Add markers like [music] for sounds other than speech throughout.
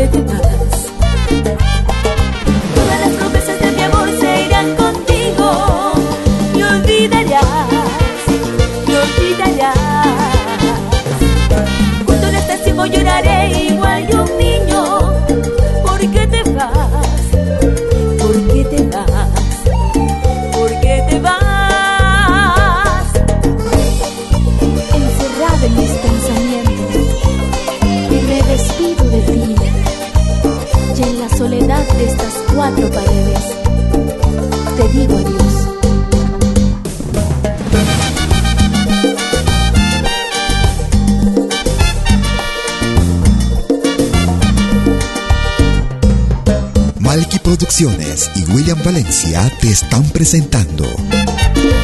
¿Por qué paredes te digo adiós. Producciones y William Valencia te están presentando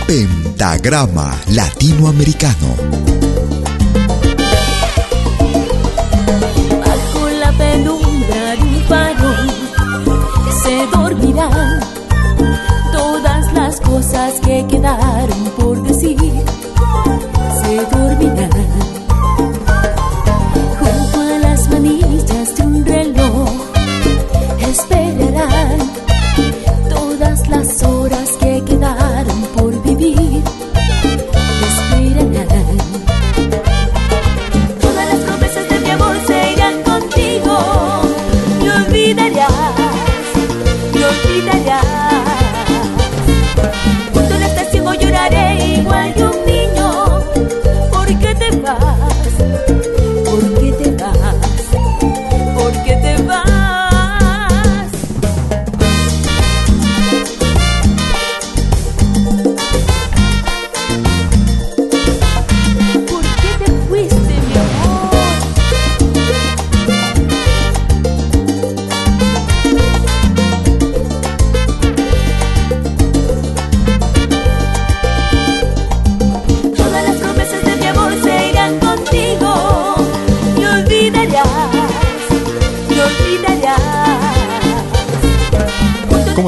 Pentagrama Latinoamericano.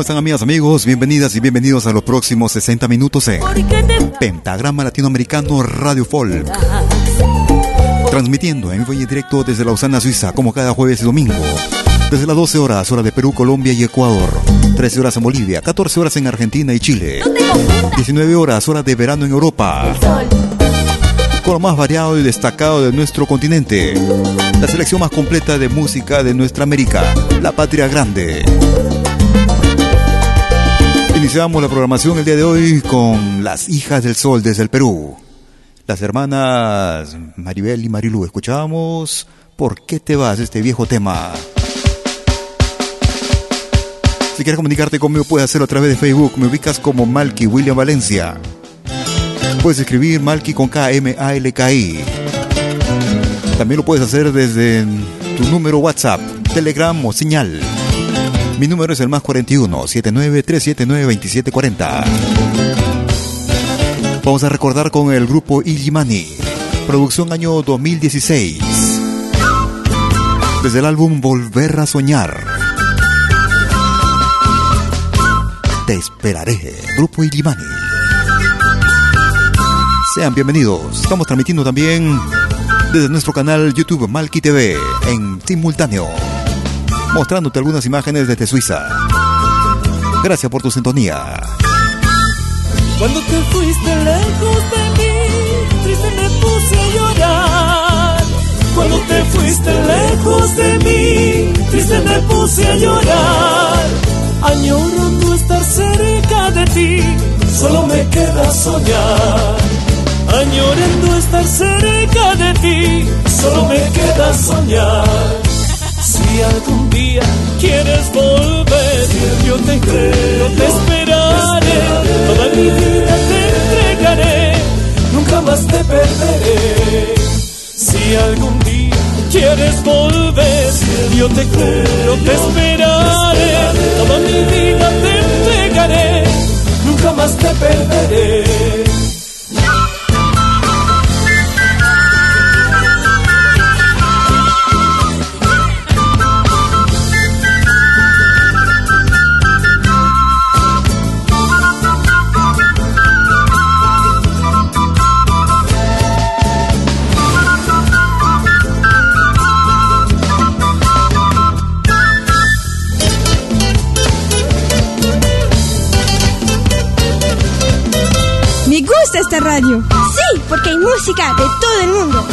Están amigas, amigos? Bienvenidas y bienvenidos a los próximos 60 minutos en. Pentagrama Latinoamericano Radio Folk. Transmitiendo en vivo y en directo desde Lausana, Suiza, como cada jueves y domingo. Desde las 12 horas, hora de Perú, Colombia y Ecuador. 13 horas en Bolivia, 14 horas en Argentina y Chile. No tengo punta, 19 horas, hora de verano en Europa. Con lo más variado y destacado de nuestro continente. La selección más completa de música de nuestra América, la patria grande. Iniciamos la programación el día de hoy con las hijas del sol desde el Perú. Las hermanas Maribel y Marilu. Escuchábamos ¿Por qué te vas? Este viejo tema. Si quieres comunicarte conmigo, puedes hacerlo a través de Facebook. Me ubicas como Malky William Valencia. Puedes escribir Malky con K M A L K I. También lo puedes hacer desde tu número WhatsApp, Telegram o señal. Mi número es el más 41 79 379 2740. Vamos a recordar con el grupo Illimani, producción año 2016. Desde el álbum Volver a Soñar. Te esperaré, grupo Illimani. Sean bienvenidos. Estamos transmitiendo también desde nuestro canal YouTube Malki TV en simultáneo, mostrándote algunas imágenes desde Suiza. Gracias por tu sintonía. Cuando te fuiste lejos de mí, triste me puse a llorar. Cuando te fuiste lejos de mí, triste me puse a llorar. Añorando estar cerca de ti, solo me queda soñar. Añorando estar cerca de ti, solo me queda soñar. Si algún día quieres volver, yo te creo, te esperaré, toda mi vida te entregaré, nunca más te perderé. Si algún día quieres volver, yo te creo, te esperaré, toda mi vida te entregaré, nunca más te perderé. Sí, porque hay música de todo el mundo.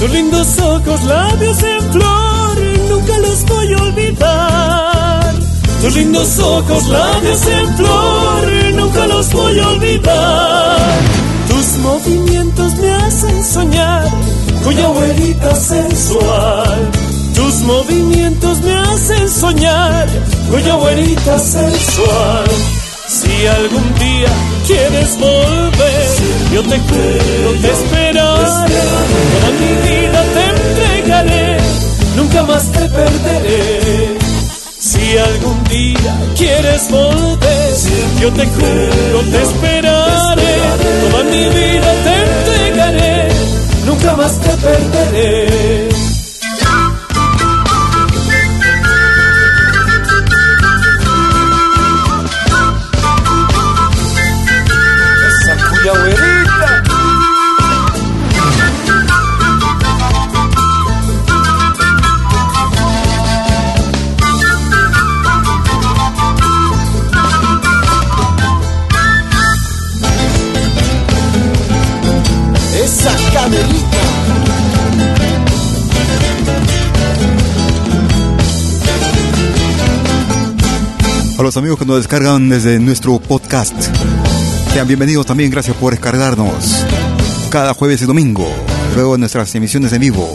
Tus lindos ojos, labios en flor, nunca los voy a olvidar. Tus lindos ojos, labios en flor, nunca los voy a olvidar movimientos me hacen soñar, cuya abuelita sensual. Tus movimientos me hacen soñar, cuya abuelita sensual. Si algún día quieres volver, yo te juro, te esperaré. Toda mi vida te entregaré, nunca más te perderé. Si algún día quieres volver, yo te juro, te esperaré. Toda mi vida te entregaré, nunca más te perderé. A los amigos que nos descargan desde nuestro podcast. Sean bienvenidos también, gracias por descargarnos. Cada jueves y domingo, luego de nuestras emisiones en vivo.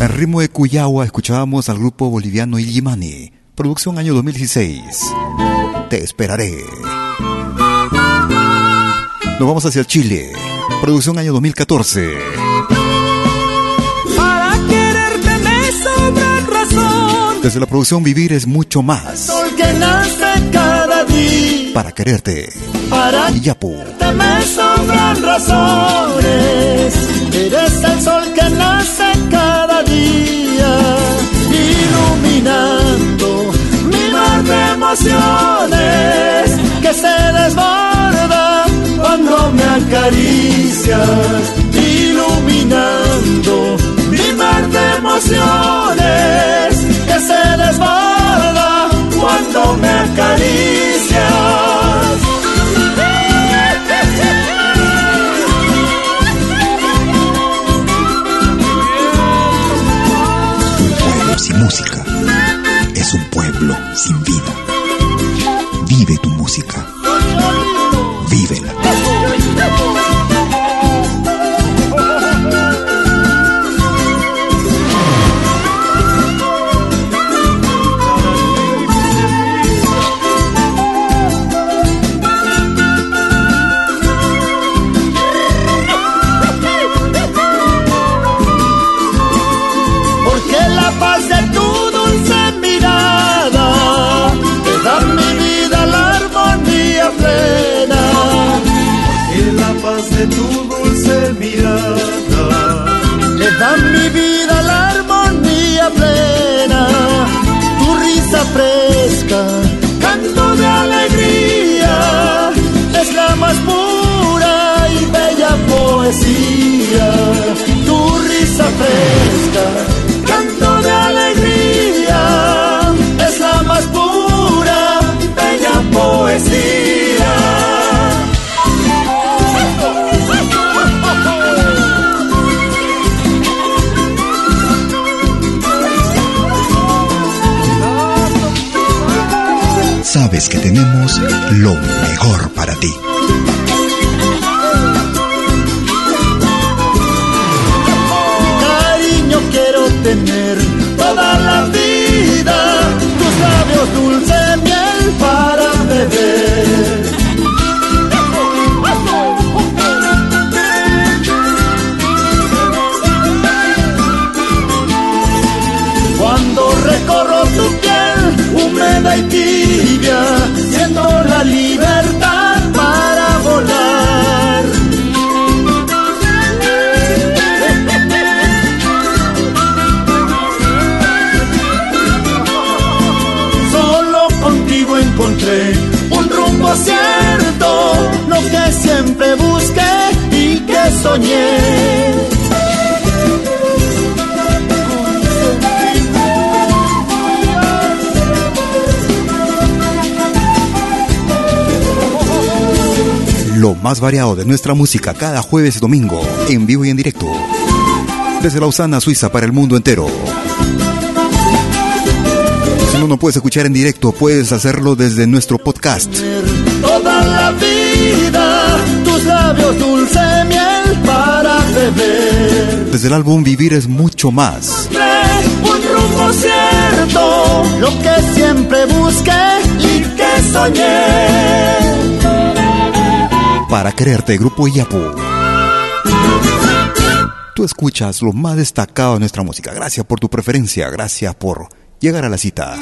En ritmo de Cuyagua escuchábamos al grupo boliviano Illimani, producción año 2016. Te esperaré. Nos vamos hacia Chile, producción año 2014. Para quererte me sobran razón. Desde la producción Vivir es mucho más. Sol que nace cada día. Para quererte. Para Yapu. quererte me sobran razones. Eres el sol que nace cada día. Iluminando mi mar de emociones. Que se desborda cuando me acaricias. Iluminando mi mar de emociones. Cuando me acaricias. Que tenemos lo mejor para ti. Más variado de nuestra música cada jueves y domingo, en vivo y en directo. Desde Lausana, Suiza, para el mundo entero. Si no nos puedes escuchar en directo, puedes hacerlo desde nuestro podcast. Toda la vida, tus labios dulce miel para beber. Desde el álbum Vivir es mucho más. un rumbo cierto, lo que siempre busqué y que soñé. Para quererte, Grupo Iyapu. Tú escuchas lo más destacado de nuestra música. Gracias por tu preferencia, gracias por llegar a la cita.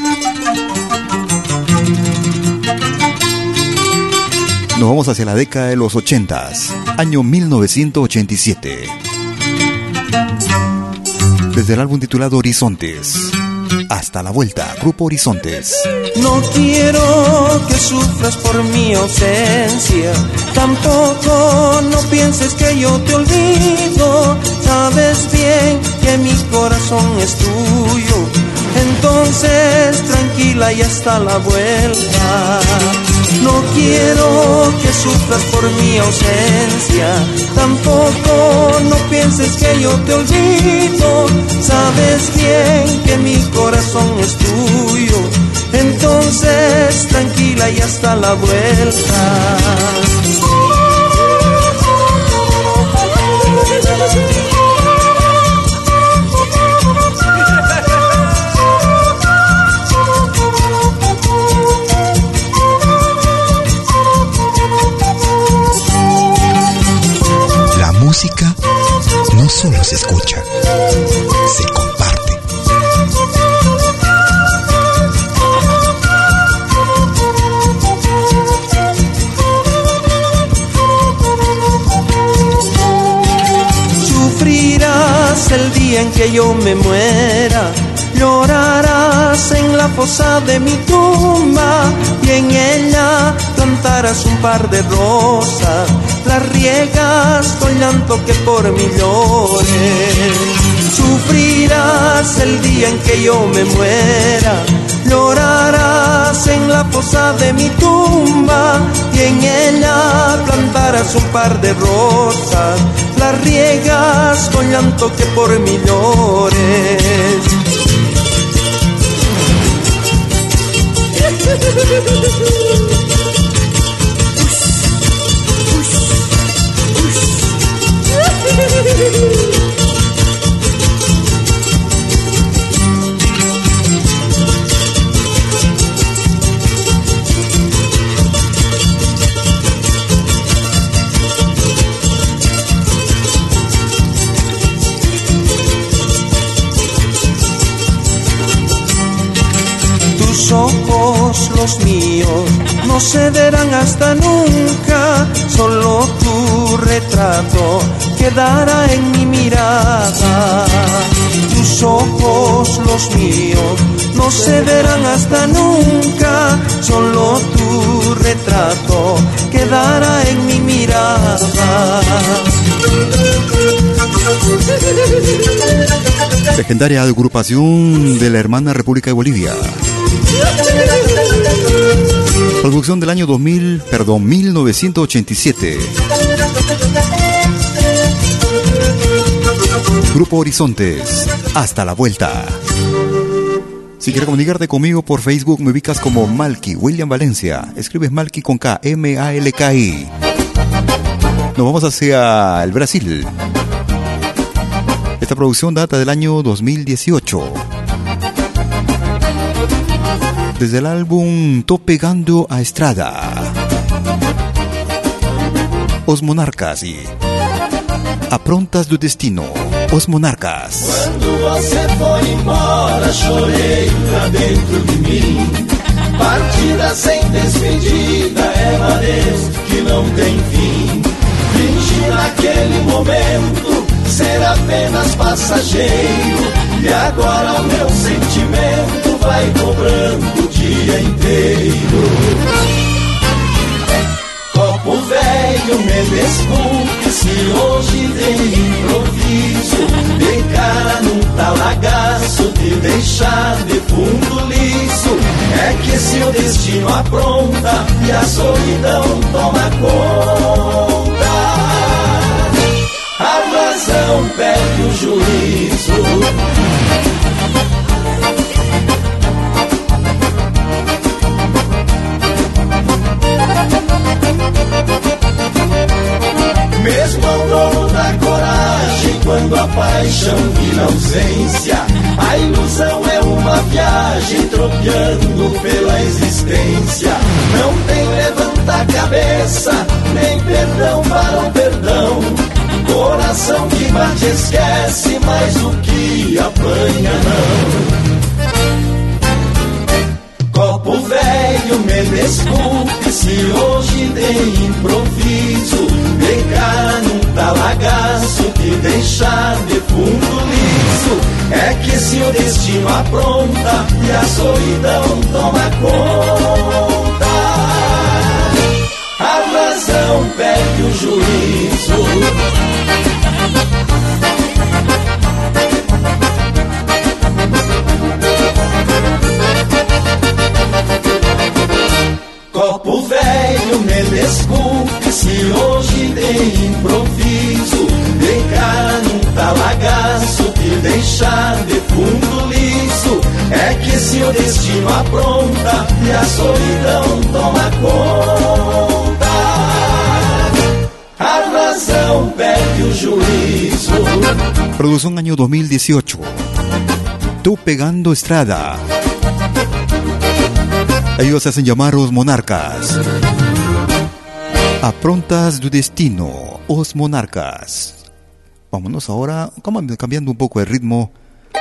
Nos vamos hacia la década de los 80, año 1987. Desde el álbum titulado Horizontes. Hasta la vuelta, Grupo Horizontes. No quiero que sufras por mi ausencia, tampoco no pienses que yo te olvido, sabes bien que mi corazón es tuyo, entonces tranquila y hasta la vuelta. No quiero que sufras por mi ausencia, tampoco no pienses que yo te olvido, sabes bien que mi corazón es tuyo, entonces tranquila y hasta la La que yo me muera, llorarás en la fosa de mi tumba y en ella plantarás un par de rosas, las riegas con llanto que por mí llore. Sufrirás el día en que yo me muera, llorarás en la fosa de mi tumba y en ella plantarás un par de rosas, las riegas con llanto que por mí llores. Los míos no cederán hasta nunca, solo tu retrato quedará en mi mirada. Tus ojos, los míos, no cederán hasta nunca, solo tu retrato quedará en mi mirada. Legendaria agrupación de la hermana República de Bolivia. Producción del año 2000, perdón, 1987. Grupo Horizontes, hasta la vuelta. Si quieres comunicarte conmigo por Facebook, me ubicas como Malky William Valencia. Escribes Malky con K, M-A-L-K-I. Nos vamos hacia el Brasil. Esta producción data del año 2018. Desde el álbum Tô Pegando a Estrada. Os Monarcas y Aprontas do Destino. Os Monarcas. Quando você foi embora, chorei pra dentro de mim. Partida sem despedida é um adeus que não tem fim. Fingi naquele momento ser apenas passageiro. E agora o meu sentimento vai cobrando o dia inteiro. Copo velho, me desculpe se hoje tem improviso. De cara num talagaço, de deixar de fundo liso. É que se o destino apronta e a solidão toma conta, a razão perde o juízo. Mesmo ao dono da coragem, quando a paixão vira ausência, a ilusão é uma viagem tropeando pela existência. Não tem levanta a cabeça, nem perdão para o perdão. Coração que bate esquece, mas o que apanha não. Copo velho, me desculpe se hoje tem improviso. De cara num talagaço que deixar de fundo liso. É que se o destino apronta e a solidão toma conta, a razão perde o juízo. Me desculpe se hoje tem improviso. De cara num talagaço que deixar de fundo liso. É que se o destino apronta e a solidão toma conta, a razão perde o juízo. Producción año 2018. Tú pegando estrada. Ellos hacen llamar Os Monarcas. Aprontas do destino, Os Monarcas. Vámonos ahora, cambiando un poco el ritmo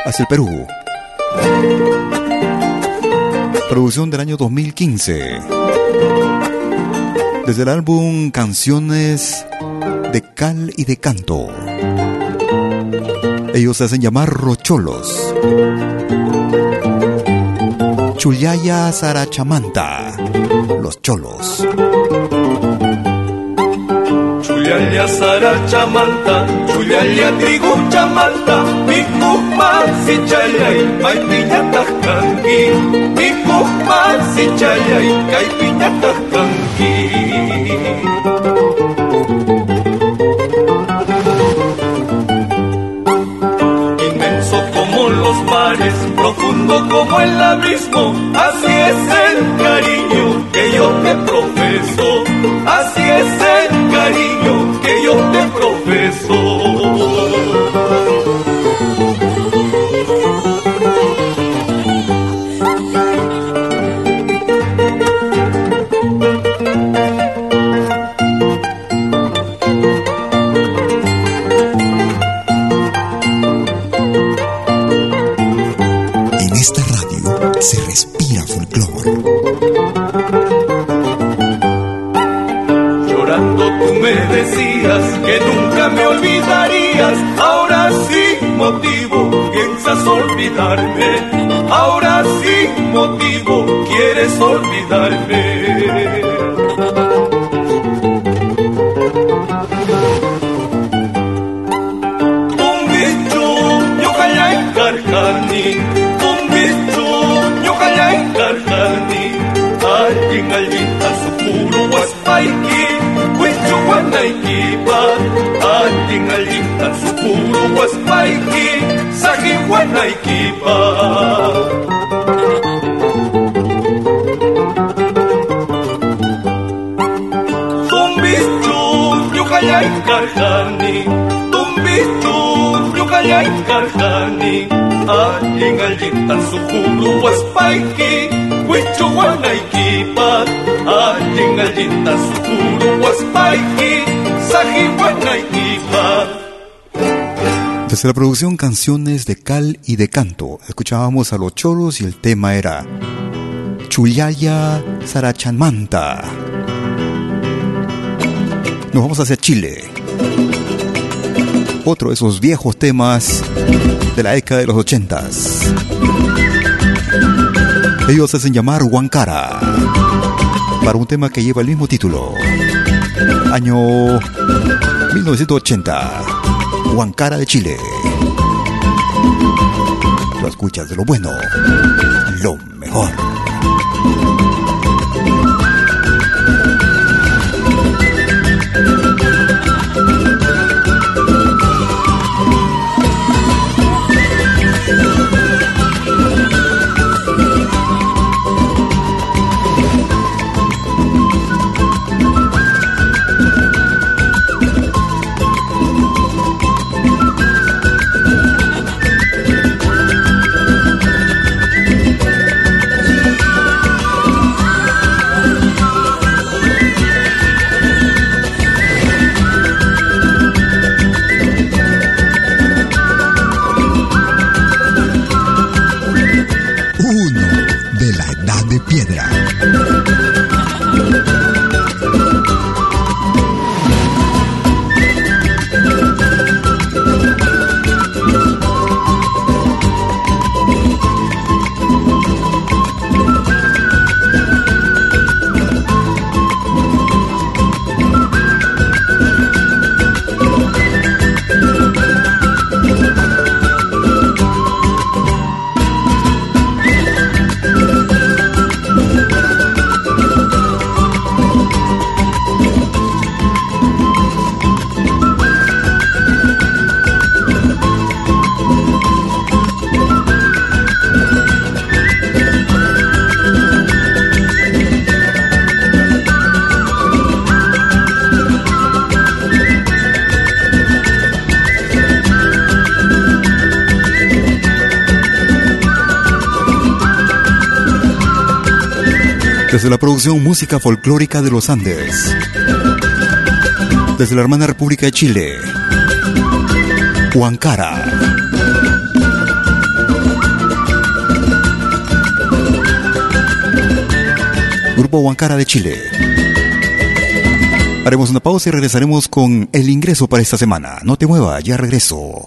hacia el Perú. Producción del año 2015. Desde el álbum Canciones de Cal y de Canto. Ellos se hacen llamar Rocholos. Chuyaya Sarachamanta. Los Cholos. Chullalia sarachamanta, chullalia trigu chamanta, mikukman si chayay, may piñatak kanki, mikukman si chayay, kay piñatak kanki. Profundo como el abismo, así es el cariño que yo te profeso, así es el cariño que yo te profeso. Me olvidarías. Ahora sí motivo, piensas olvidarme. Ahora sí motivo, quieres olvidarme. Supuro waspaiki Sagi wanaikipa Tumbistu nyukayay karhani Tumbistu nyukayay karhani Ating alintan supuro waspaiki Wichu wanaikipa desde la producción Canciones de Cal y de Canto, escuchábamos a los choros y el tema era Chuyaya Sarachanmanta. Nos vamos hacia Chile. Otro de esos viejos temas de la década de los ochentas. Ellos hacen llamar Huancara para un tema que lleva el mismo título. Año 1980. Huancara de Chile. Lo escuchas de lo bueno, lo mejor. Desde la producción Música Folclórica de los Andes. Desde la hermana República de Chile. Huancara. Grupo Huancara de Chile. Haremos una pausa y regresaremos con el ingreso para esta semana. No te muevas, ya regreso.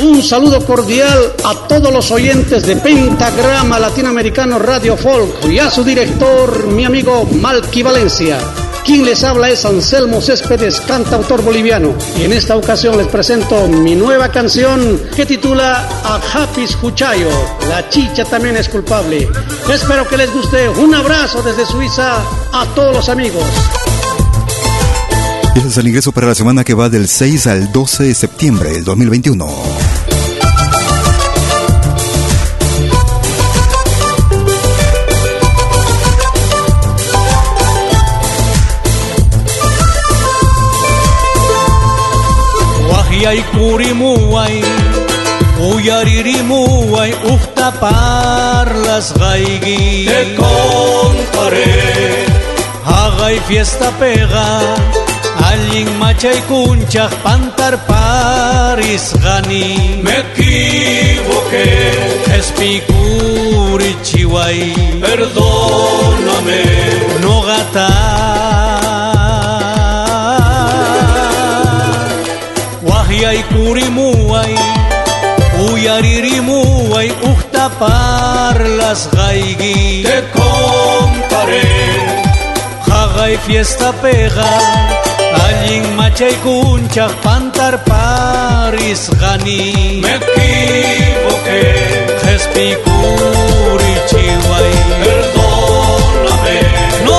Un saludo cordial a todos los oyentes de Pentagrama Latinoamericano Radio Folk y a su director, mi amigo Malky Valencia. Quien les habla es Anselmo Céspedes, cantautor boliviano. Y en esta ocasión les presento mi nueva canción que titula A Happy Juchayo. La chicha también es culpable. Espero que les guste. Un abrazo desde Suiza a todos los amigos. Ese es el ingreso para la semana que va del 6 al 12 de septiembre del 2021. Wahyay kurimuay Uyaririmuay Ukta parlas gaigi. Te contaré. Hagay fiesta pega Allin machay kunchak pantar paris gani. Me equivoqué. Espikuri chiway Perdóname. No gata Kurimuay Uyaririmuay Ukta parlas gaigi Te contaré. Hagay fiesta pega Allin machay kunchak pantar paris gani. Me equivoqué. Espikuri chiway Perdóname. No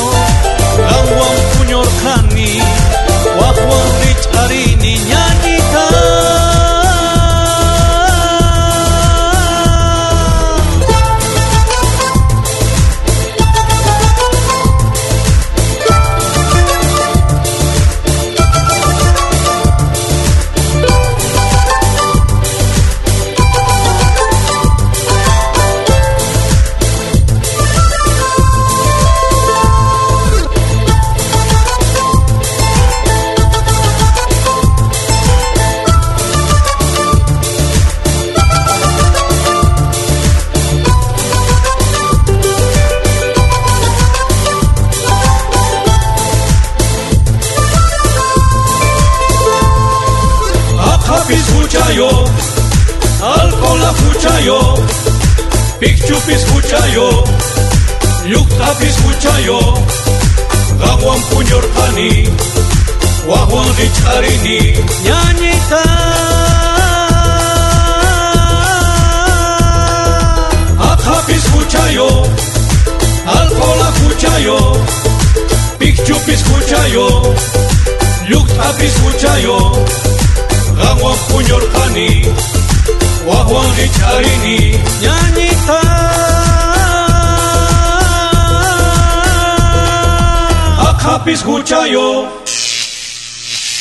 Akapis huchayo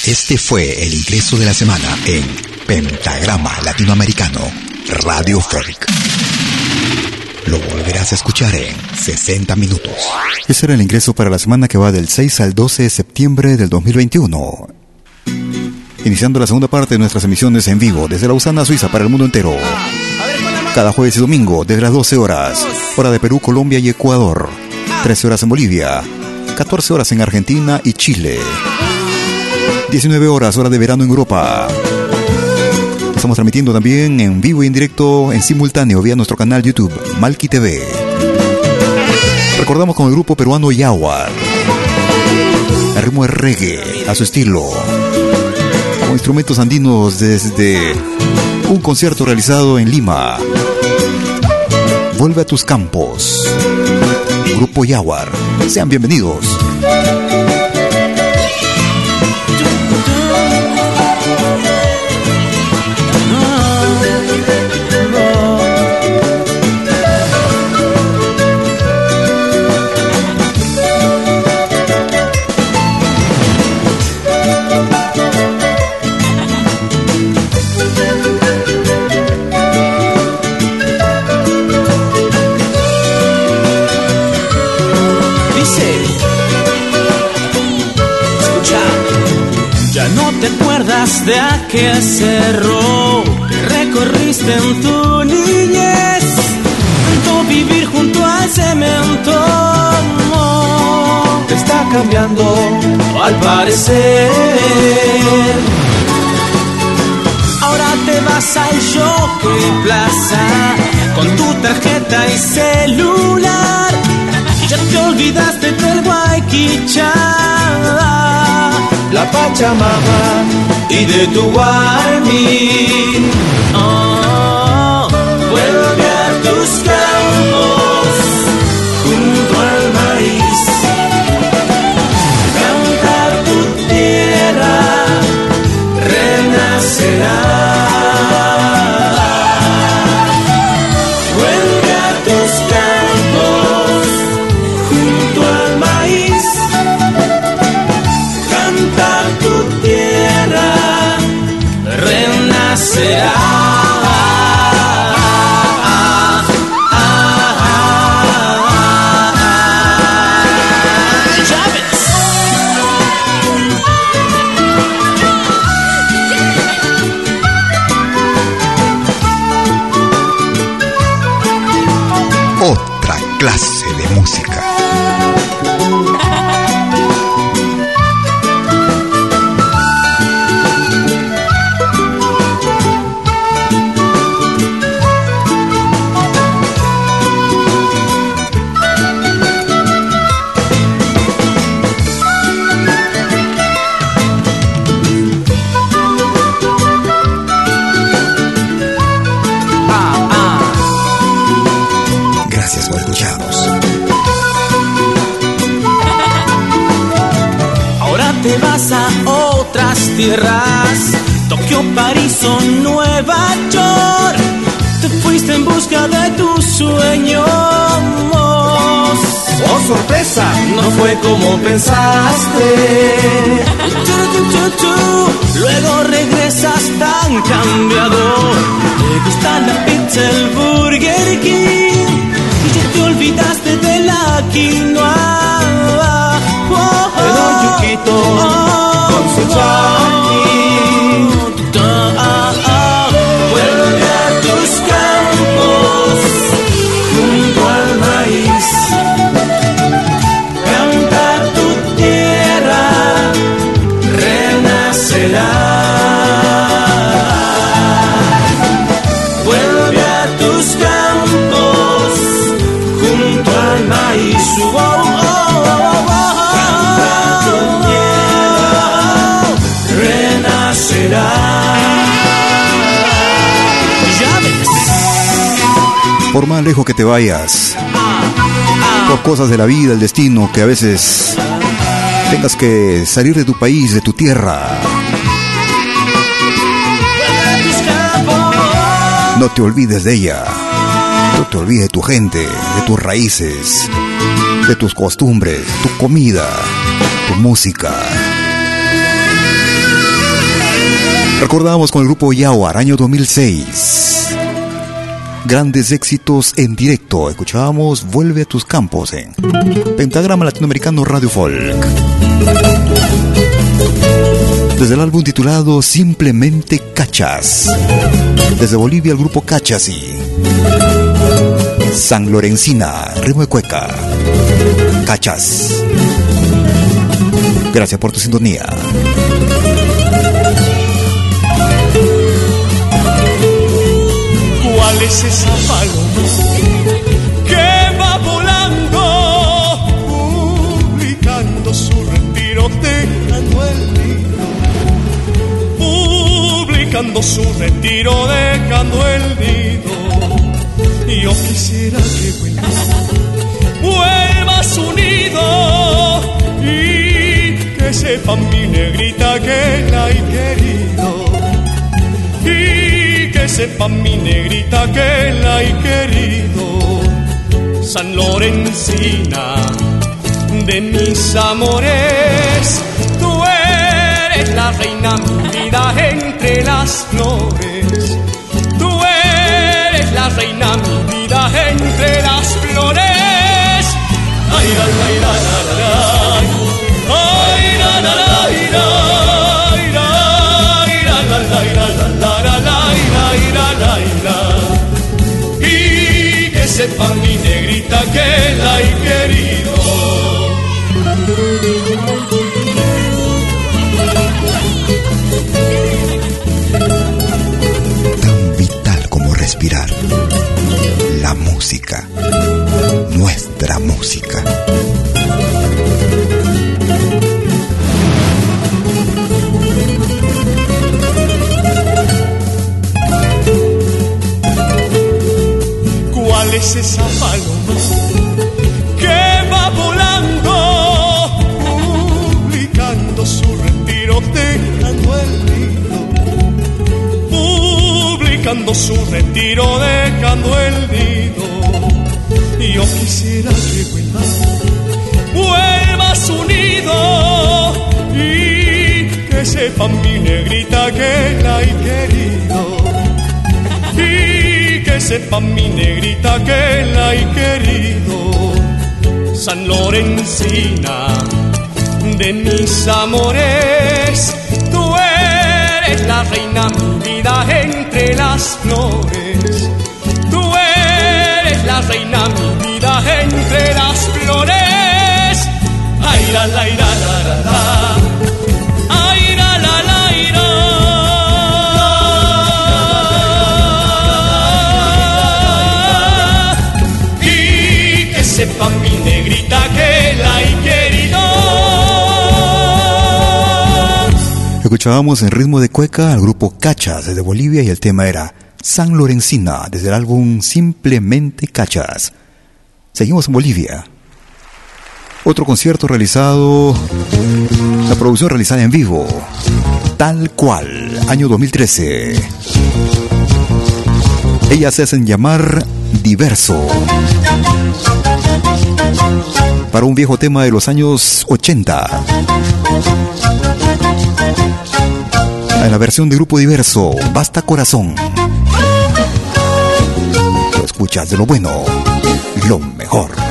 Este fue el ingreso de la semana en Pentagrama Latinoamericano, Radio Folk. Lo volverás a escuchar en 60 minutos. Ese era el ingreso para la semana que va del 6 al 12 de septiembre del 2021. Iniciando la segunda parte de nuestras emisiones en vivo desde Lausana, Suiza, para el mundo entero. Cada jueves y domingo, desde las 12 horas, hora de Perú, Colombia y Ecuador. 13 horas en Bolivia. 14 horas en Argentina y Chile. 19 horas, hora de verano en Europa. Estamos transmitiendo también en vivo y en directo, en simultáneo, vía nuestro canal YouTube, Malki TV. Recordamos con el grupo peruano Yaguar. El ritmo reggae, a su estilo. Con instrumentos andinos desde un concierto realizado en Lima. Vuelve a tus campos. Grupo Yaguar. Sean bienvenidos. Que recorriste en tu niñez, tanto vivir junto al cemento te está cambiando al parecer. Ahora te vas al shopping plaza con tu tarjeta y celular. Ya te olvidaste del Guayquichá, la Pachamama y de tu Guarmín. Oh, de tus sueños. ¡Oh, sorpresa! No fue como pensaste. [laughs] Luego regresas tan cambiado. Lejos que te vayas, por cosas de la vida, el destino, que a veces tengas que salir de tu país, de tu tierra. No te olvides de ella. No te olvides de tu gente, de tus raíces, de tus costumbres, tu comida, tu música. Recordamos con el grupo Yaguar, año 2006. Grandes éxitos en directo. Escuchábamos Vuelve a tus campos en Pentagrama Latinoamericano Radio Folk. Desde el álbum titulado Simplemente Cachas. Desde Bolivia el grupo Cachas y San Lorencina, ritmo de cueca. Cachas. Gracias por tu sintonía. Es esa paloma que va volando, publicando su retiro, dejando el nido? Publicando su retiro, dejando el nido. Yo quisiera que vuelva, vuelva su nido y que sepa mi negrita que la he querido sepa mi negrita que la he querido. San Lorencina de mis amores, tú eres la reina mi vida entre las flores. Tú eres la reina mi vida entre las flores. Ay, la, la, la, sepa mi negrita que la he querido. Tan vital como respirar. La música. Nuestra música. Es esa paloma que va volando, publicando su retiro, dejando el nido? Publicando su retiro, dejando el nido. Y yo quisiera que vuelva, vuelva su nido y que sepa mi negrita que la he querido sepa mi negrita que la he querido. San Lorencina de mis amores, tú eres la reina mi vida entre las flores. Tú eres la reina mi vida entre las flores. Ay, la, la, negrita que la he. Escuchábamos en ritmo de cueca al grupo Cachas desde Bolivia y el tema era San Lorencina desde el álbum Simplemente Cachas. Seguimos en Bolivia. Otro concierto realizado, la producción realizada en vivo, tal cual, año 2013. Ellas se hacen llamar Diverso. Para un viejo tema de los años 80. En la versión de grupo diverso, Basta Corazón. Lo escuchas de lo bueno, lo mejor.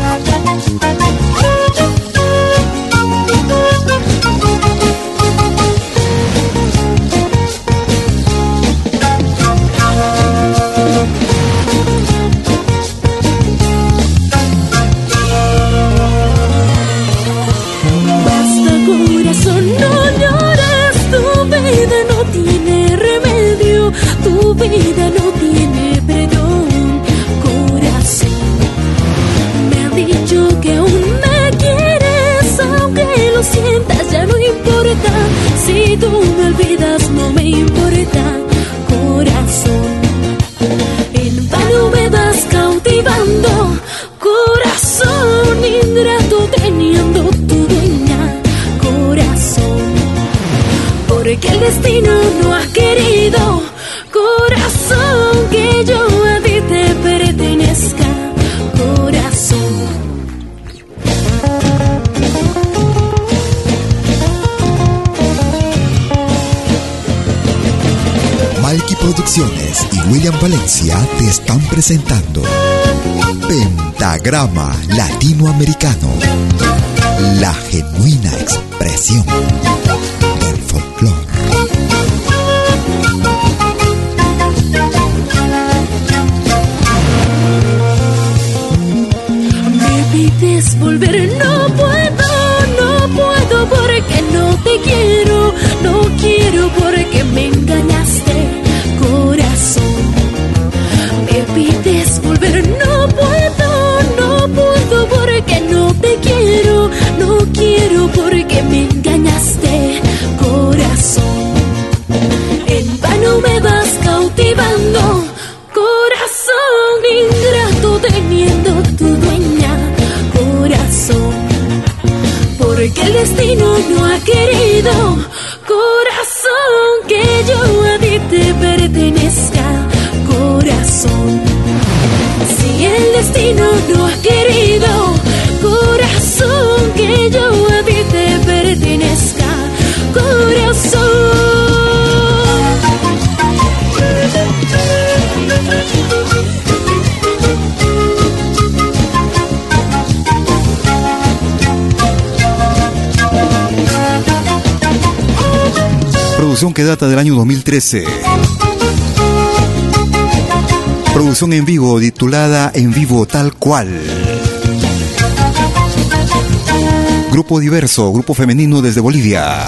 Presentando Pentagrama Latinoamericano, la genuina expresión no ha querido, Producción que data del año 2013. Producción en vivo titulada En vivo tal cual. Grupo diverso, grupo femenino desde Bolivia.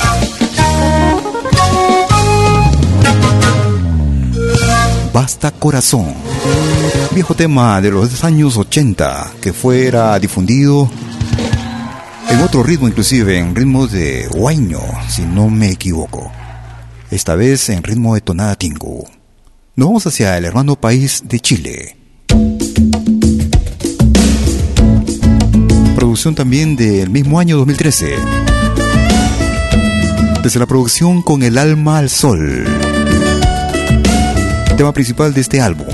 Basta Corazón. Viejo tema de los años 80 que fuera difundido en otro ritmo, inclusive en ritmo de huayno, si no me equivoco. Esta vez en ritmo de tonada tingo. Nos vamos hacia el hermano país de Chile. producción también del mismo año 2013. Desde la producción Con el alma al sol. Tema principal de este álbum.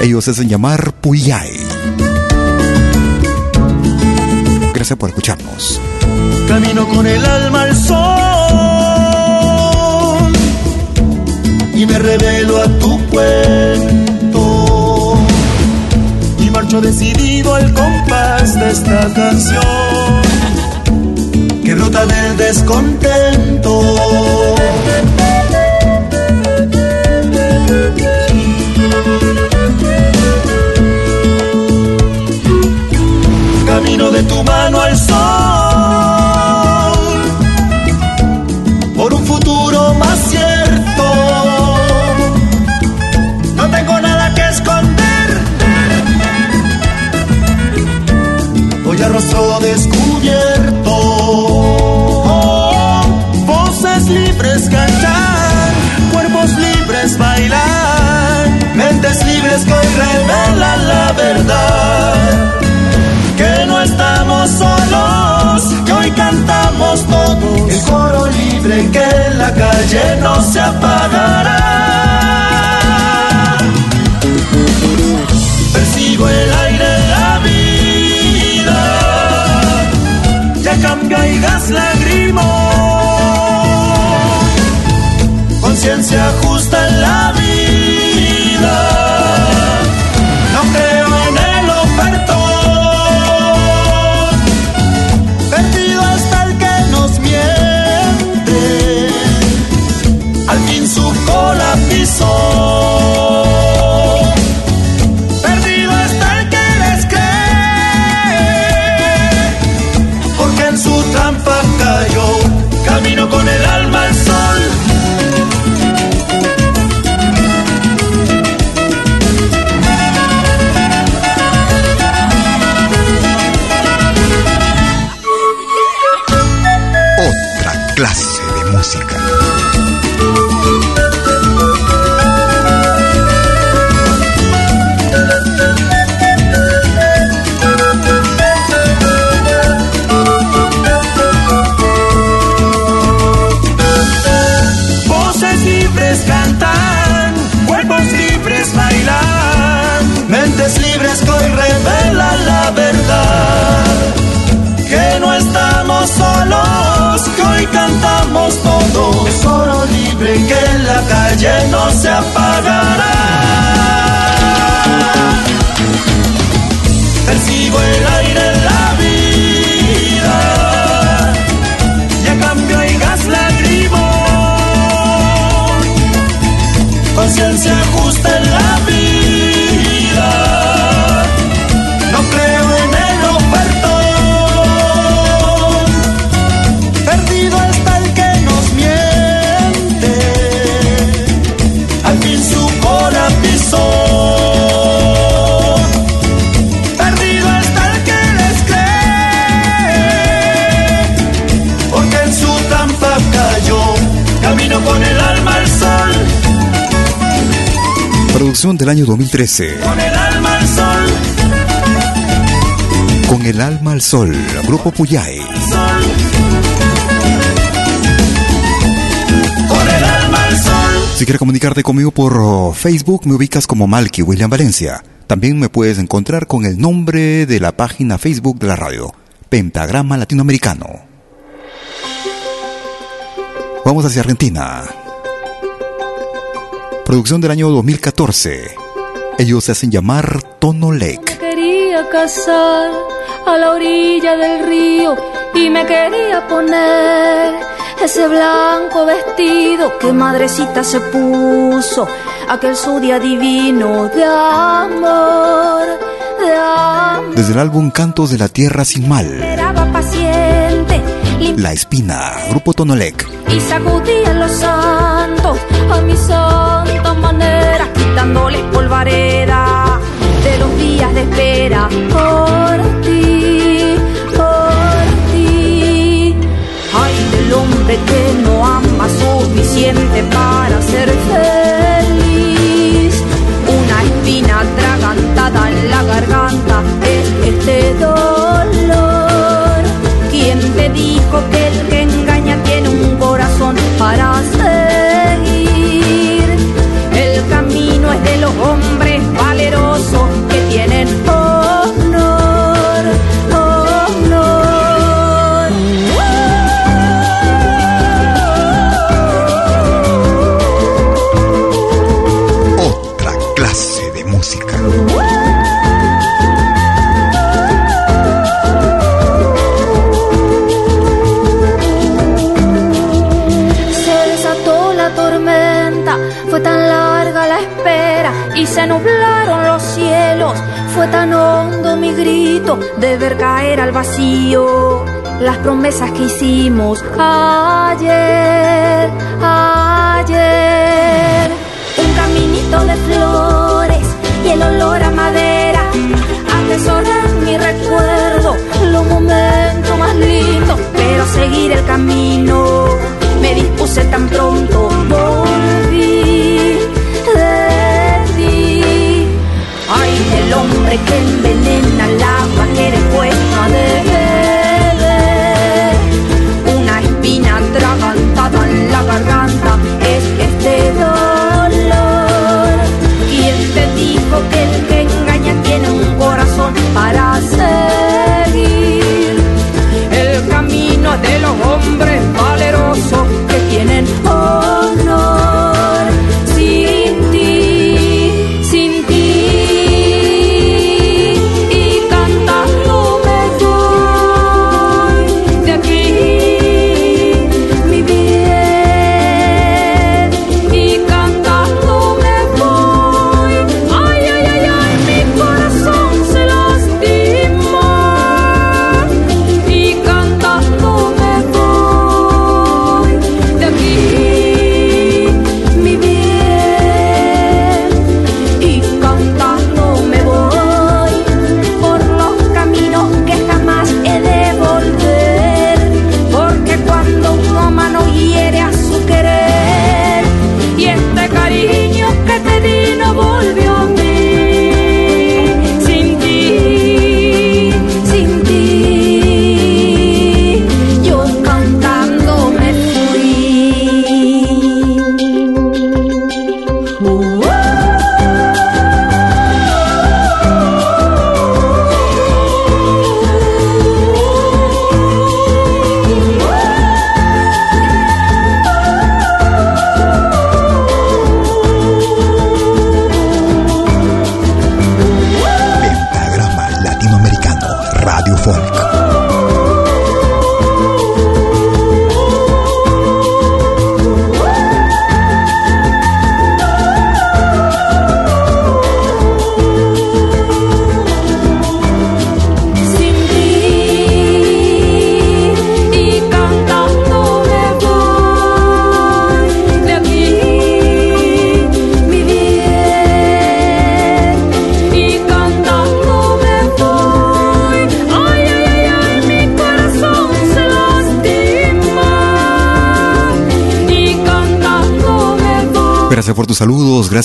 Ellos hacen llamar Puyay. Gracias por escucharnos. Camino con el alma al sol revelo a tu cuerpo marcho decidido al compás de esta canción que brota del descontento. Camino de tu mano al sol fresco y revela la verdad. Que no estamos solos, que hoy cantamos todos. El coro libre que en la calle no se apagará. Persigo el aire, la vida. Ya cambia y gas lagrimos. Conciencia justa del año 2013. Con el alma al sol. Con el alma al sol, Grupo Puyay. Con el alma al sol. Si quieres comunicarte conmigo por Facebook, me ubicas como Malky William Valencia. También me puedes encontrar con el nombre de la página Facebook de la radio, Pentagrama Latinoamericano. Vamos hacia Argentina. Producción del año 2014. Ellos se hacen llamar Tonolec. Me quería casar a la orilla del río y me quería poner ese blanco vestido que madrecita se puso, aquel su día divino de amor, de amor. Desde el álbum Cantos de la Tierra sin Mal. La Espina, Grupo Tonolec. Y sacudía los santos a mis santa manera, quitándoles polvareda de los días de espera por ti, por ti. Ay, del hombre que no ama suficiente para ser feliz. Una espina atragantada en la garganta promesas que hicimos ayer,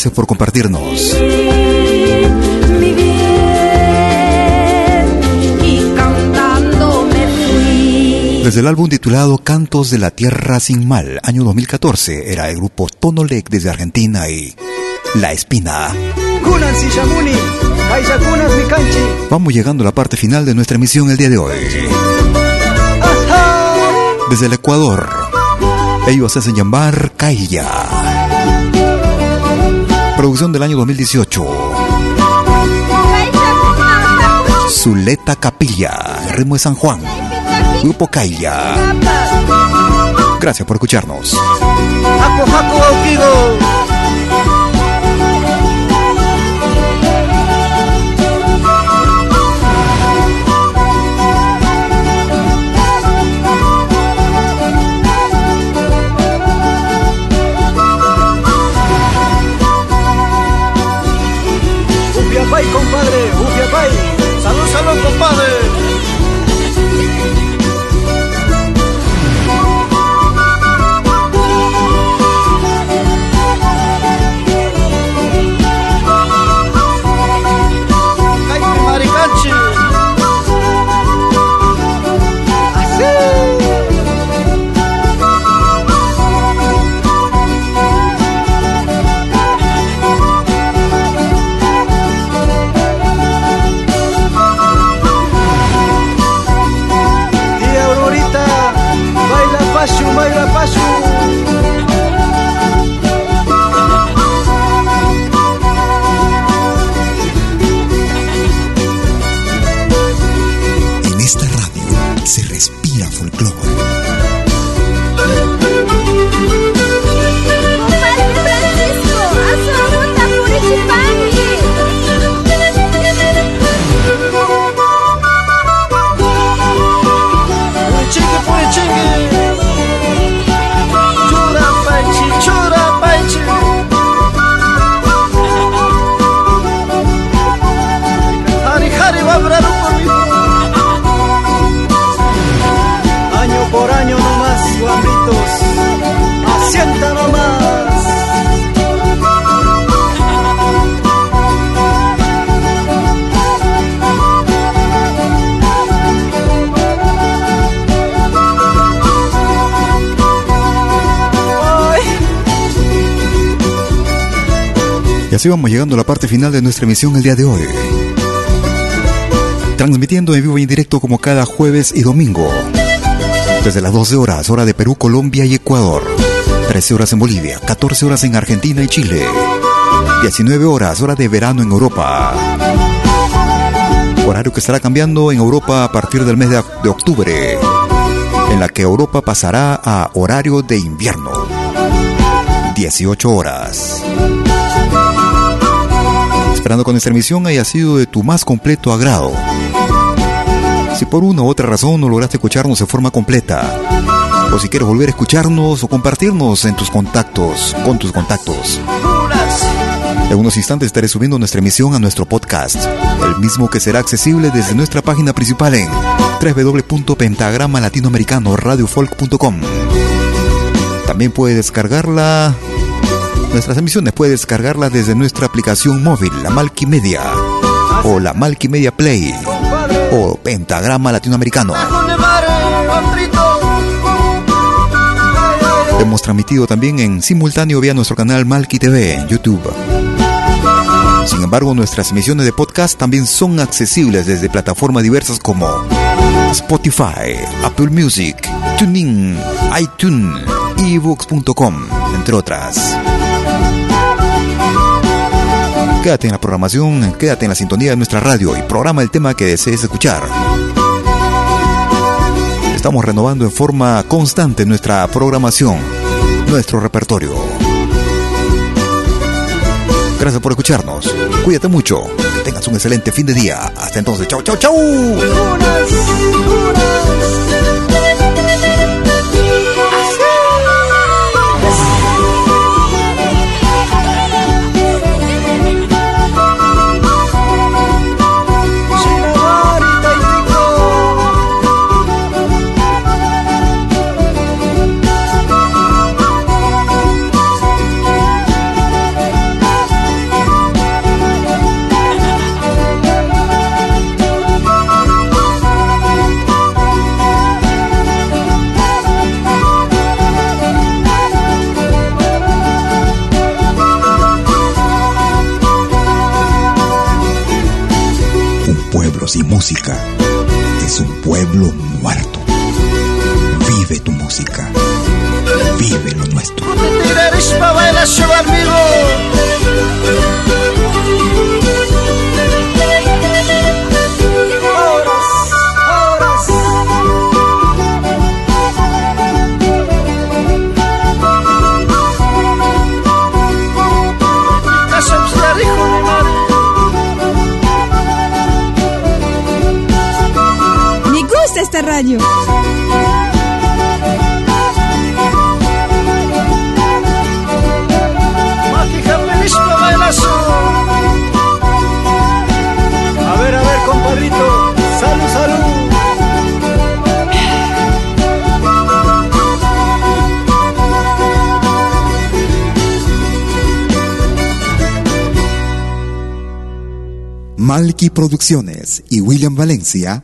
gracias por compartirnos. Desde el álbum titulado Cantos de la Tierra Sin Mal, año 2014, era el grupo Tonolec desde Argentina y La Espina. Vamos llegando a la parte final de nuestra emisión el día de hoy. Desde el Ecuador, ellos hacen llamar Caiya. Producción del año 2018. Zuleta Capilla, ritmo de San Juan. Grupo Caiya. Gracias por escucharnos. Compadre, Upiapay. Salud, salud, compadre. Así vamos llegando a la parte final de nuestra emisión el día de hoy. Transmitiendo en vivo y en directo como cada jueves y domingo. Desde las 12 horas, hora de Perú, Colombia y Ecuador. 13 horas en Bolivia, 14 horas en Argentina y Chile. 19 horas, hora de verano en Europa. Horario que estará cambiando en Europa a partir del mes de, de octubre. En la que Europa pasará a horario de invierno. 18 horas. Esperando con esta emisión haya sido de tu más completo agrado. Si por una u otra razón no lograste escucharnos de forma completa, o si quieres volver a escucharnos o compartirnos en tus contactos, con tus contactos. En unos instantes estaré subiendo nuestra emisión a nuestro podcast, el mismo que será accesible desde nuestra página principal en www.pentagrama-latinoamericano-radiofolk.com. También puedes descargarla Nuestras emisiones puedes descargarla desde nuestra aplicación móvil, la Malquimedia, o la Malquimedia Play, o Pentagrama Latinoamericano. Hemos transmitido también en simultáneo vía nuestro canal Malqui TV en YouTube. Sin embargo, nuestras emisiones de podcast también son accesibles desde plataformas diversas como Spotify, Apple Music, TuneIn, iTunes, ebooks.com, entre otras. Quédate en la programación, quédate en la sintonía de nuestra radio y programa el tema que desees escuchar. Estamos renovando en forma constante nuestra programación, nuestro repertorio. Gracias por escucharnos. Cuídate mucho. Tengas un excelente fin de día. Hasta entonces. Chau, chau, chau. Música esta radio. A ver, a ver, compadrito. Salud, salud. Malky Producciones y William Valencia